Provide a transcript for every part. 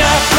up.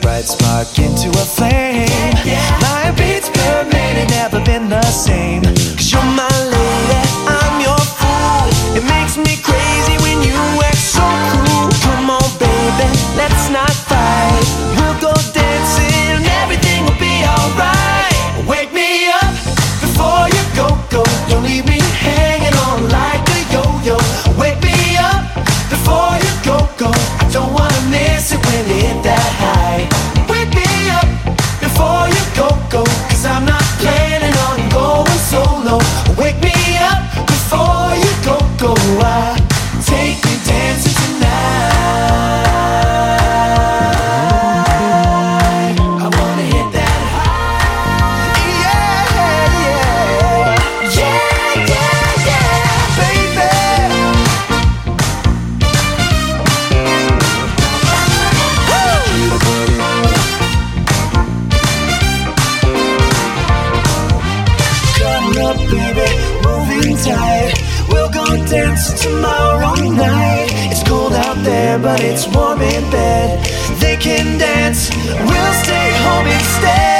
bright spark into a flame. there, but it's warm in bed. They can dance, we'll stay home instead.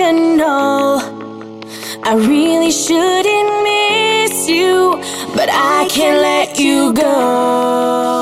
emotional. I really shouldn't miss you, but I can't let you go.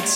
could